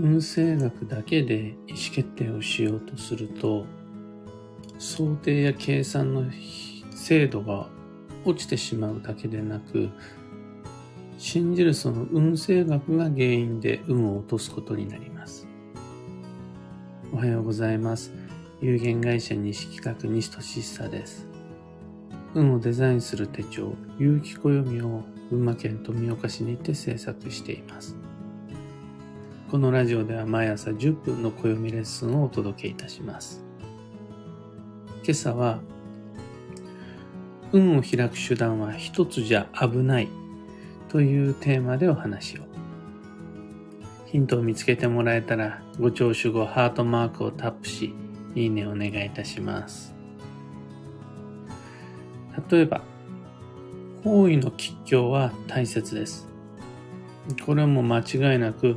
運勢学だけで意思決定をしようとすると、想定や計算の精度が落ちてしまうだけでなく、信じるその運勢学が原因で運を落とすことになります。おはようございます。有限会社西企画西俊久です。運をデザインする手帳、有機暦を群馬県富岡市にて制作しています。このラジオでは毎朝10分の暦レッスンをお届けいたします。今朝は、運を開く手段は一つじゃ危ないというテーマでお話を。ヒントを見つけてもらえたら、ご聴取後ハートマークをタップし、いいねお願いいたします。例えば、方位の吉凶は大切です。これも間違いなく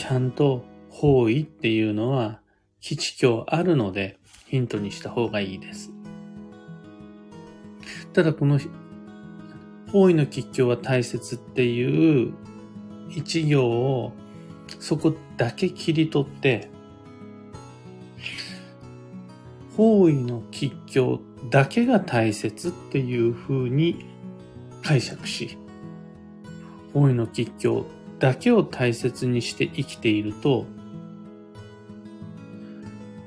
ちゃんと方位っていうのは基地境あるのでヒントにした方がいいです。ただこの方位の吉凶は大切っていう一行をそこだけ切り取って方位の吉凶だけが大切っていう風に解釈し方位の吉凶だけを大切にして生きていると、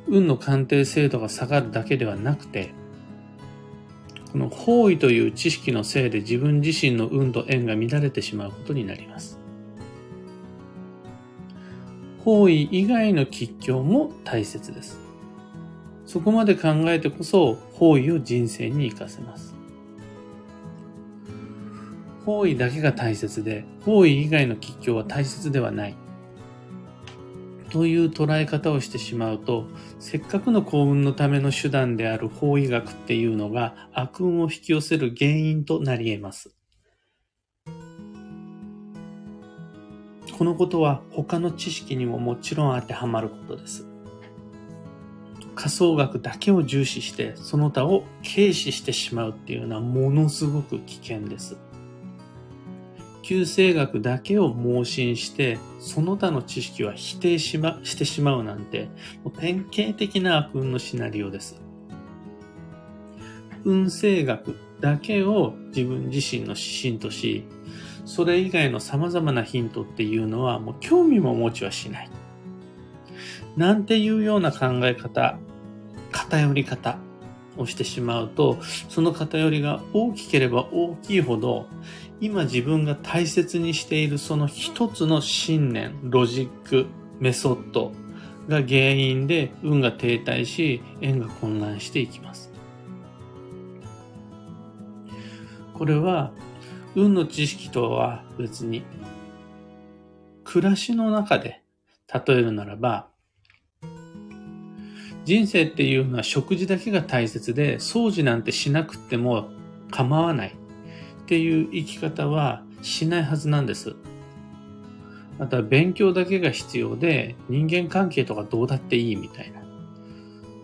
運の鑑定精度が下がるだけではなくて、この方位という知識のせいで自分自身の運と縁が乱れてしまうことになります。方位以外の吉凶も大切です。そこまで考えてこそ方位を人生に活かせます。方位だけが大切で、方位以外の吉凶は大切ではない。という捉え方をしてしまうと、せっかくの幸運のための手段である方位学っていうのが悪運を引き寄せる原因となり得ます。このことは他の知識にももちろん当てはまることです。仮想学だけを重視してその他を軽視してしまうっていうのはものすごく危険です。旧生学だけを盲信して、その他の知識は否定し,、ま、してしまうなんて、もう典型的な悪運のシナリオです。運勢学だけを自分自身の指針とし、それ以外の様々なヒントっていうのはもう興味も持ちはしない。なんていうような考え方、偏り方をしてしまうと、その偏りが大きければ大きいほど、今自分が大切にしているその一つの信念、ロジック、メソッドが原因で運が停滞し、縁が混乱していきます。これは運の知識とは別に暮らしの中で例えるならば人生っていうのは食事だけが大切で掃除なんてしなくても構わないっていう生き方はしないはずなんです。また勉強だけが必要で人間関係とかどうだっていいみたいな。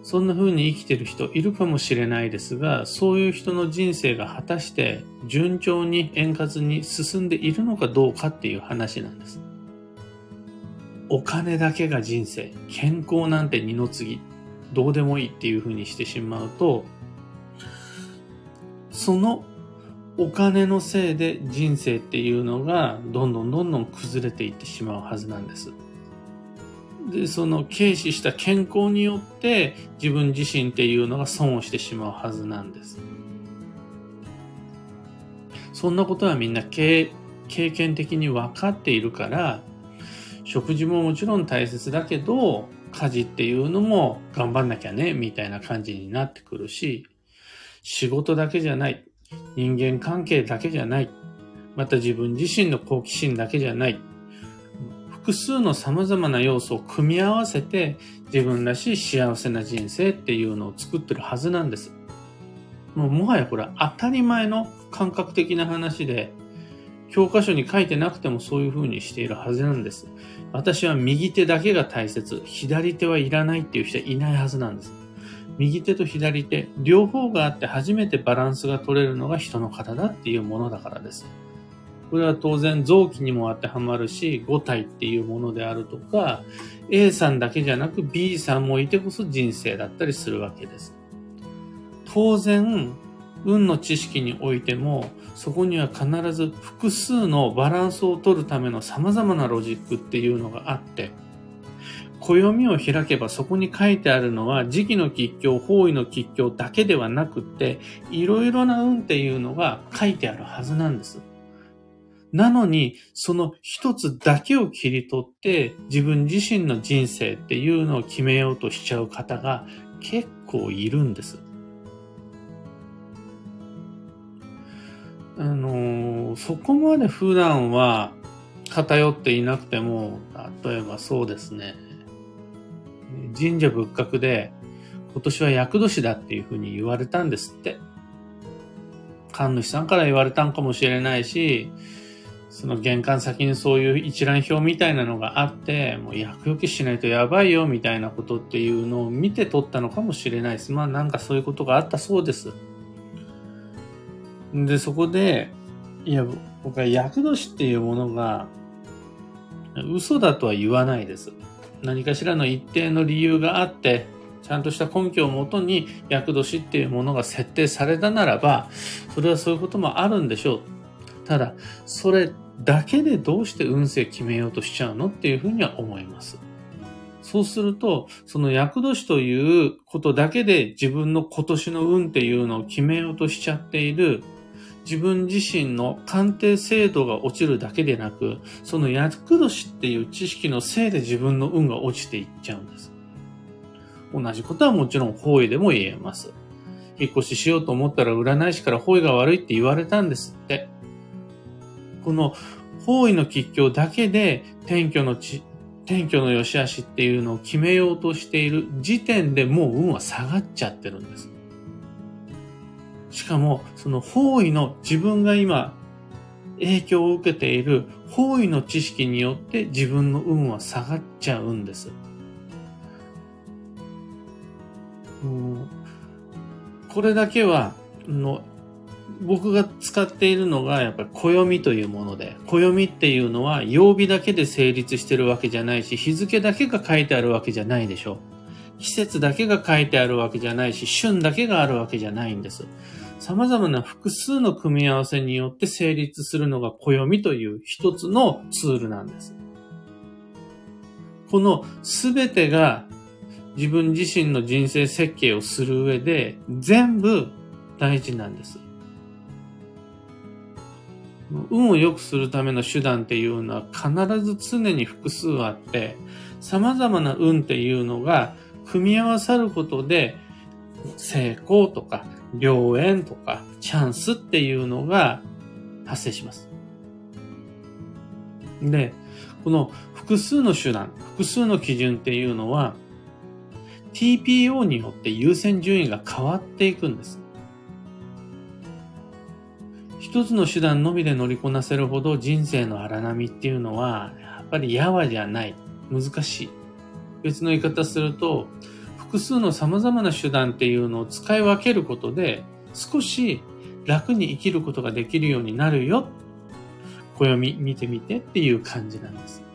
そんな風に生きてる人いるかもしれないですが、そういう人の人生が果たして順調に円滑に進んでいるのかどうかっていう話なんです。お金だけが人生、健康なんて二の次、どうでもいいっていう風にしてしまうと、そのお金のせいで人生っていうのがどんどんどんどん崩れていってしまうはずなんです。で、その軽視した健康によって自分自身っていうのが損をしてしまうはずなんです。そんなことはみんな経経験的に分かっているから、食事ももちろん大切だけど、家事っていうのも頑張んなきゃね、みたいな感じになってくるし、仕事だけじゃない。人間関係だけじゃない。また自分自身の好奇心だけじゃない。複数の様々な要素を組み合わせて自分らしい幸せな人生っていうのを作ってるはずなんです。もうもはやこれは当たり前の感覚的な話で、教科書に書いてなくてもそういう風にしているはずなんです。私は右手だけが大切、左手はいらないっていう人はいないはずなんです。右手と左手、両方があって初めてバランスが取れるのが人の体っていうものだからです。これは当然臓器にも当てはまるし、5体っていうものであるとか、A さんだけじゃなく B さんもいてこそ人生だったりするわけです。当然、運の知識においても、そこには必ず複数のバランスを取るための様々なロジックっていうのがあって、暦を開けばそこに書いてあるのは時期の吉凶、方位の吉凶だけではなくって、いろいろな運っていうのが書いてあるはずなんです。なのに、その一つだけを切り取って自分自身の人生っていうのを決めようとしちゃう方が結構いるんです。あの、そこまで普段は偏っていなくても、例えばそうですね、神社仏閣で今年は厄年だっていうふうに言われたんですって。神主さんから言われたんかもしれないし、その玄関先にそういう一覧表みたいなのがあって、もう厄除けしないとやばいよみたいなことっていうのを見て取ったのかもしれないです。まあなんかそういうことがあったそうです。で、そこで、いや、僕は厄年っていうものが嘘だとは言わないです。何かしらの一定の理由があって、ちゃんとした根拠をもとに厄年っていうものが設定されたならば、それはそういうこともあるんでしょう。ただ、それだけでどうして運勢決めようとしちゃうのっていうふうには思います。そうすると、その厄年ということだけで自分の今年の運っていうのを決めようとしちゃっている自分自身の鑑定精度が落ちるだけでなく、その厄年っていう知識のせいで自分の運が落ちていっちゃうんです。同じことはもちろん方位でも言えます。引っ越ししようと思ったら占い師から方位が悪いって言われたんですって。この方位の吉凶だけで天居の地、天居の良し悪しっていうのを決めようとしている時点でもう運は下がっちゃってるんです。しかも、その方位の自分が今影響を受けている方位の知識によって自分の運は下がっちゃうんです。これだけは、の僕が使っているのがやっぱり暦というもので、暦っていうのは曜日だけで成立してるわけじゃないし、日付だけが書いてあるわけじゃないでしょう。季節だけが書いてあるわけじゃないし、旬だけがあるわけじゃないんです。様々な複数の組み合わせによって成立するのが暦という一つのツールなんです。このすべてが自分自身の人生設計をする上で全部大事なんです。運を良くするための手段っていうのは必ず常に複数あって、様々な運っていうのが組み合わさることで成功とか良縁とかチャンスっていうのが発生します。で、この複数の手段、複数の基準っていうのは TPO によって優先順位が変わっていくんです。一つの手段のみで乗りこなせるほど人生の荒波っていうのはやっぱりやわじゃない。難しい。別の言い方すると、複数の様々な手段っていうのを使い分けることで、少し楽に生きることができるようになるよ。暦見てみてっていう感じなんです。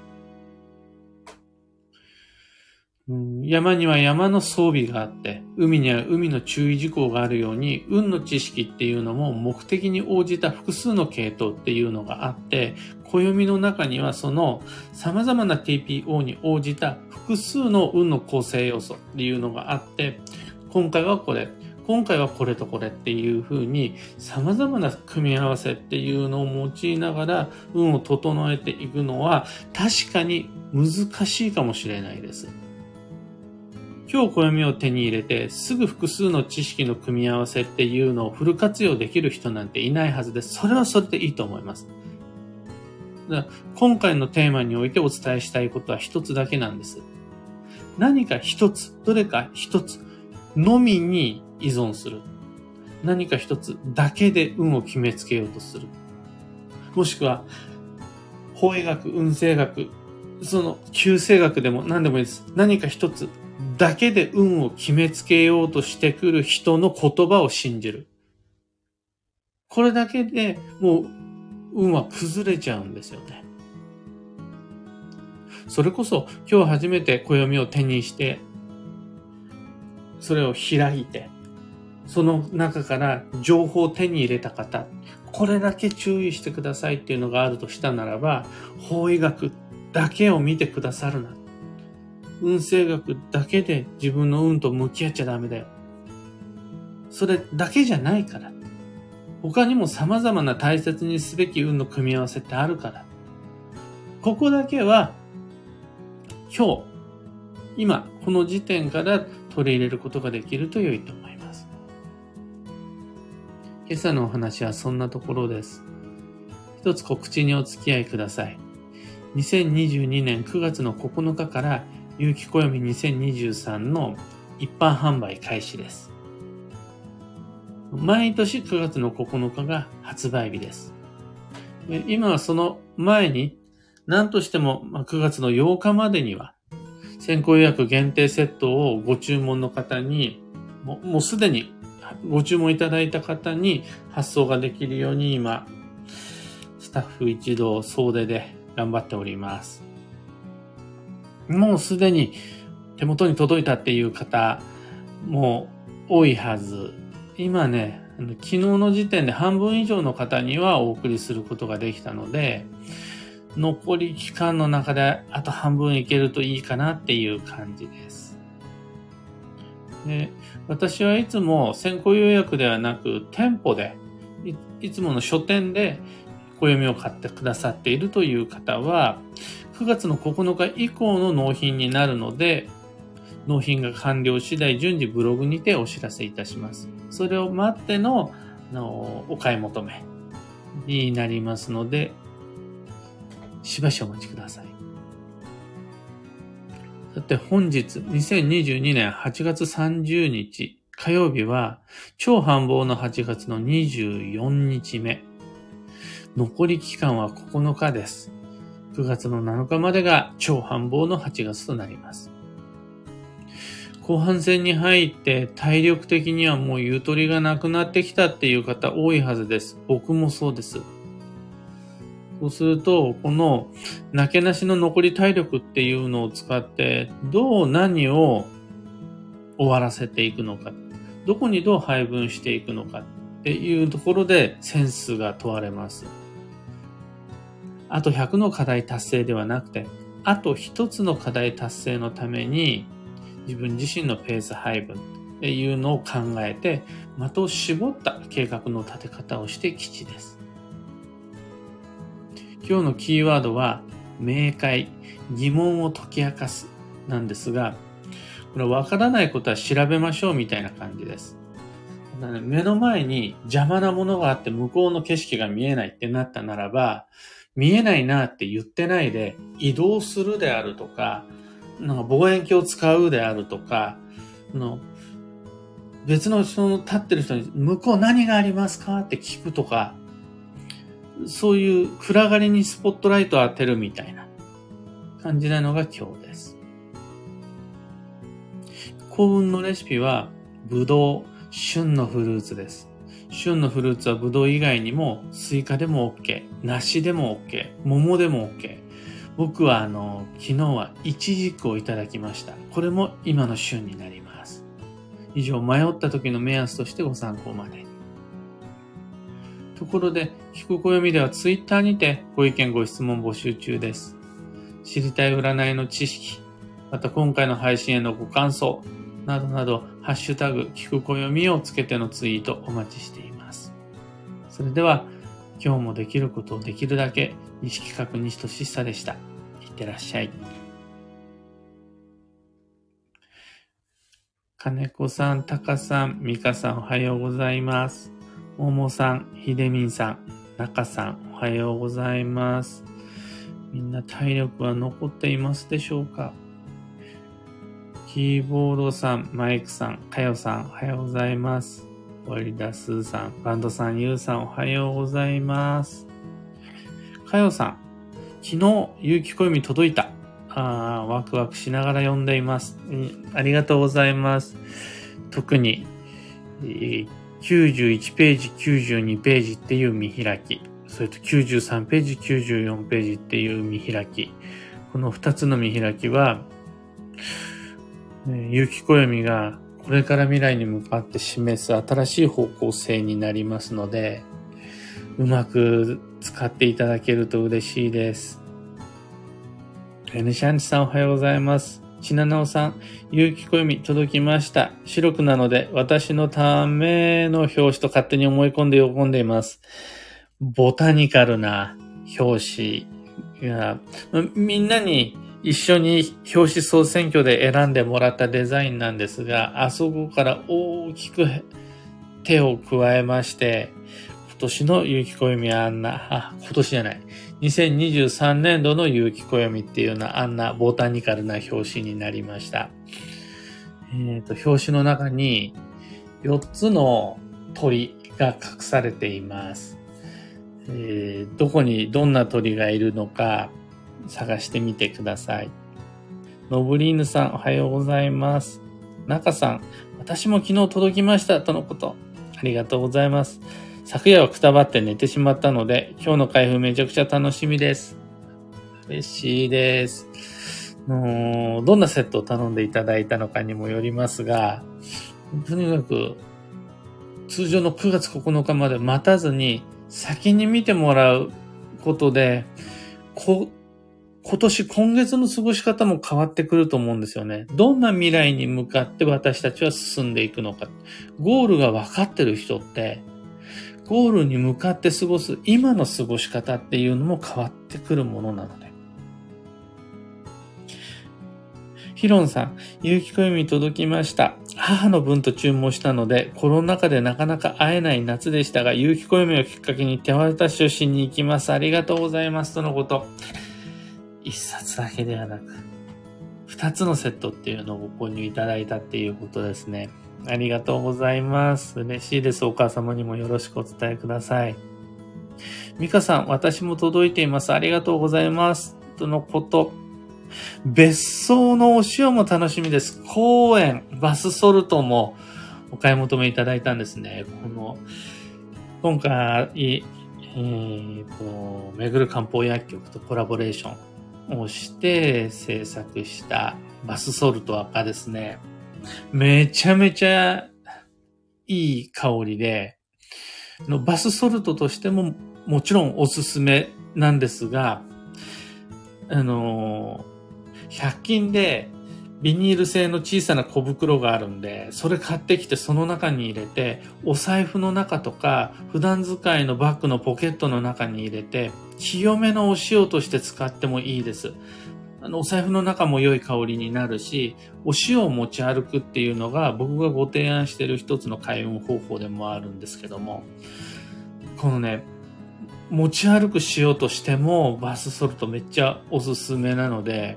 山には山の装備があって、海には海の注意事項があるように、運の知識っていうのも目的に応じた複数の系統っていうのがあって、暦の中にはその様々な TPO に応じた複数の運の構成要素っていうのがあって、今回はこれ、今回はこれとこれっていう風に様々な組み合わせっていうのを用いながら運を整えていくのは確かに難しいかもしれないです。今日暦を手に入れてすぐ複数の知識の組み合わせっていうのをフル活用できる人なんていないはずです。それはそれでいいと思います。だ今回のテーマにおいてお伝えしたいことは一つだけなんです。何か一つ、どれか一つのみに依存する。何か一つだけで運を決めつけようとする。もしくは、法医学、運勢学、その、旧世学でも何でもいいです。何か一つだけで運を決めつけようとしてくる人の言葉を信じる。これだけでもう運は崩れちゃうんですよね。それこそ今日初めて暦を手にして、それを開いて、その中から情報を手に入れた方、これだけ注意してくださいっていうのがあるとしたならば、法医学だけを見てくださるな。運勢学だけで自分の運と向き合っちゃダメだよ。それだけじゃないから。他にも様々な大切にすべき運の組み合わせってあるから。ここだけは、今日、今、この時点から取り入れることができると良いと思います。今朝のお話はそんなところです。一つ告知にお付き合いください。2022年9月の9日から有機暦2023の一般販売開始です。毎年9月の9日が発売日です。今はその前に何としても9月の8日までには先行予約限定セットをご注文の方にもうすでにご注文いただいた方に発送ができるように今スタッフ一同総出で頑張っております。もうすでに手元に届いたっていう方も多いはず今ね、昨日の時点で半分以上の方にはお送りすることができたので、残り期間の中であと半分いけるといいかなっていう感じです。で私はいつも先行予約ではなく店舗でいつもの書店で暦を買ってくださっているという方は9月の9日以降の納品になるので納品が完了次第順次ブログにてお知らせいたします。それを待ってののお買い求めになりますので、しばしお待ちください。さて本日2022年8月30日火曜日は超繁忙の8月の24日目。残り期間は9日です。9月の7日までが超繁忙の8月となります。後半戦に入って体力的にはもうゆとりがなくなってきたっていう方多いはずです。僕もそうです。そうすると、この、なけなしの残り体力っていうのを使って、どう何を終わらせていくのか、どこにどう配分していくのかっていうところでセンスが問われます。あと100の課題達成ではなくて、あと1つの課題達成のために、自分自身のペース配分っていうのを考えて、的を絞った計画の立て方をして基地です。今日のキーワードは、明快、疑問を解き明かすなんですが、これ分からないことは調べましょうみたいな感じです。目の前に邪魔なものがあって向こうの景色が見えないってなったならば、見えないなって言ってないで移動するであるとか、なんか望遠鏡を使うであるとか、の別の人の立ってる人に、向こう何がありますかって聞くとか、そういう暗がりにスポットライトを当てるみたいな感じなのが今日です。幸運のレシピは、ぶどう、旬のフルーツです。旬のフルーツはぶどう以外にも、スイカでも OK、梨でも OK、桃でも OK、僕はあの、昨日はイチジクをいただきました。これも今の旬になります。以上、迷った時の目安としてご参考までに。ところで、聞く暦ではツイッターにてご意見ご質問募集中です。知りたい占いの知識、また今回の配信へのご感想、などなど、ハッシュタグ、聞く暦をつけてのツイートお待ちしています。それでは、今日もできることをできるだけ西企画西俊久でした。いってらっしゃい。金子さん、タカさん、ミカさんおはようございます。ももさん、ひでみんさん、中さんおはようございます。みんな体力は残っていますでしょうか？キーボードさん、マイクさん、かよさんおはようございます。ワリダスーさん、バンドさん、ユウさんおはようございます。かよさん、昨日、有機暦届いた。あワクワクしながら読んでいます。ありがとうございます。特に、91ページ、92ページっていう見開き。それと93ページ、94ページっていう見開き。この2つの見開きは、有機暦がこれから未来に向かって示す新しい方向性になりますので、うまく使っていただけると嬉しいです。エヌシャンチさんおはようございます。ちななおさん、有機暦届きました。白くなので私のための表紙と勝手に思い込んで喜んでいます。ボタニカルな表紙が、みんなに一緒に表紙総選挙で選んでもらったデザインなんですが、あそこから大きく手を加えまして、今年の有機暦はあんな、あ、今年じゃない。2023年度の有機暦っていうのはあんなボタニカルな表紙になりました。えっ、ー、と、表紙の中に4つの鳥が隠されています。えー、どこにどんな鳥がいるのか、探してみてください。ノブリーヌさん、おはようございます。中さん、私も昨日届きました、とのこと。ありがとうございます。昨夜はくたばって寝てしまったので、今日の開封めちゃくちゃ楽しみです。嬉しいです。のどんなセットを頼んでいただいたのかにもよりますが、とにかく、通常の9月9日まで待たずに、先に見てもらうことで、こ今年、今月の過ごし方も変わってくると思うんですよね。どんな未来に向かって私たちは進んでいくのか。ゴールが分かってる人って、ゴールに向かって過ごす今の過ごし方っていうのも変わってくるものなので。ヒロンさん、有機暦届きました。母の分と注文したので、コロナ禍でなかなか会えない夏でしたが、有機暦をきっかけに手渡しをしに行きます。ありがとうございます。とのこと。一冊だけではなく、二つのセットっていうのをご購入いただいたっていうことですね。ありがとうございます。嬉しいです。お母様にもよろしくお伝えください。ミカさん、私も届いています。ありがとうございます。とのこと。別荘のお塩も楽しみです。公園、バスソルトもお買い求めいただいたんですね。この、今回、えっ、ー、と、めぐる漢方薬局とコラボレーションをして制作したバスソルト赤ですね。めちゃめちゃいい香りで、のバスソルトとしてももちろんおすすめなんですが、あの、100均でビニール製の小さな小袋があるんで、それ買ってきてその中に入れて、お財布の中とか、普段使いのバッグのポケットの中に入れて、清めのお塩として使ってもいいです。あの、お財布の中も良い香りになるし、お塩を持ち歩くっていうのが僕がご提案している一つの開運方法でもあるんですけども、このね、持ち歩く塩としてもバスソルトめっちゃおすすめなので、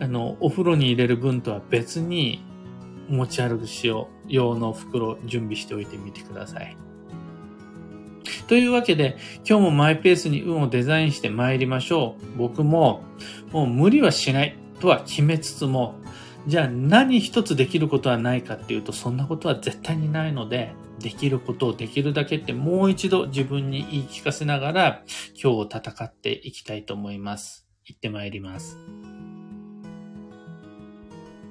あの、お風呂に入れる分とは別に持ち歩く塩用の袋準備しておいてみてください。というわけで、今日もマイペースに運をデザインして参りましょう。僕も、もう無理はしないとは決めつつも、じゃあ何一つできることはないかっていうと、そんなことは絶対にないので、できることをできるだけってもう一度自分に言い聞かせながら、今日を戦っていきたいと思います。行って参ります。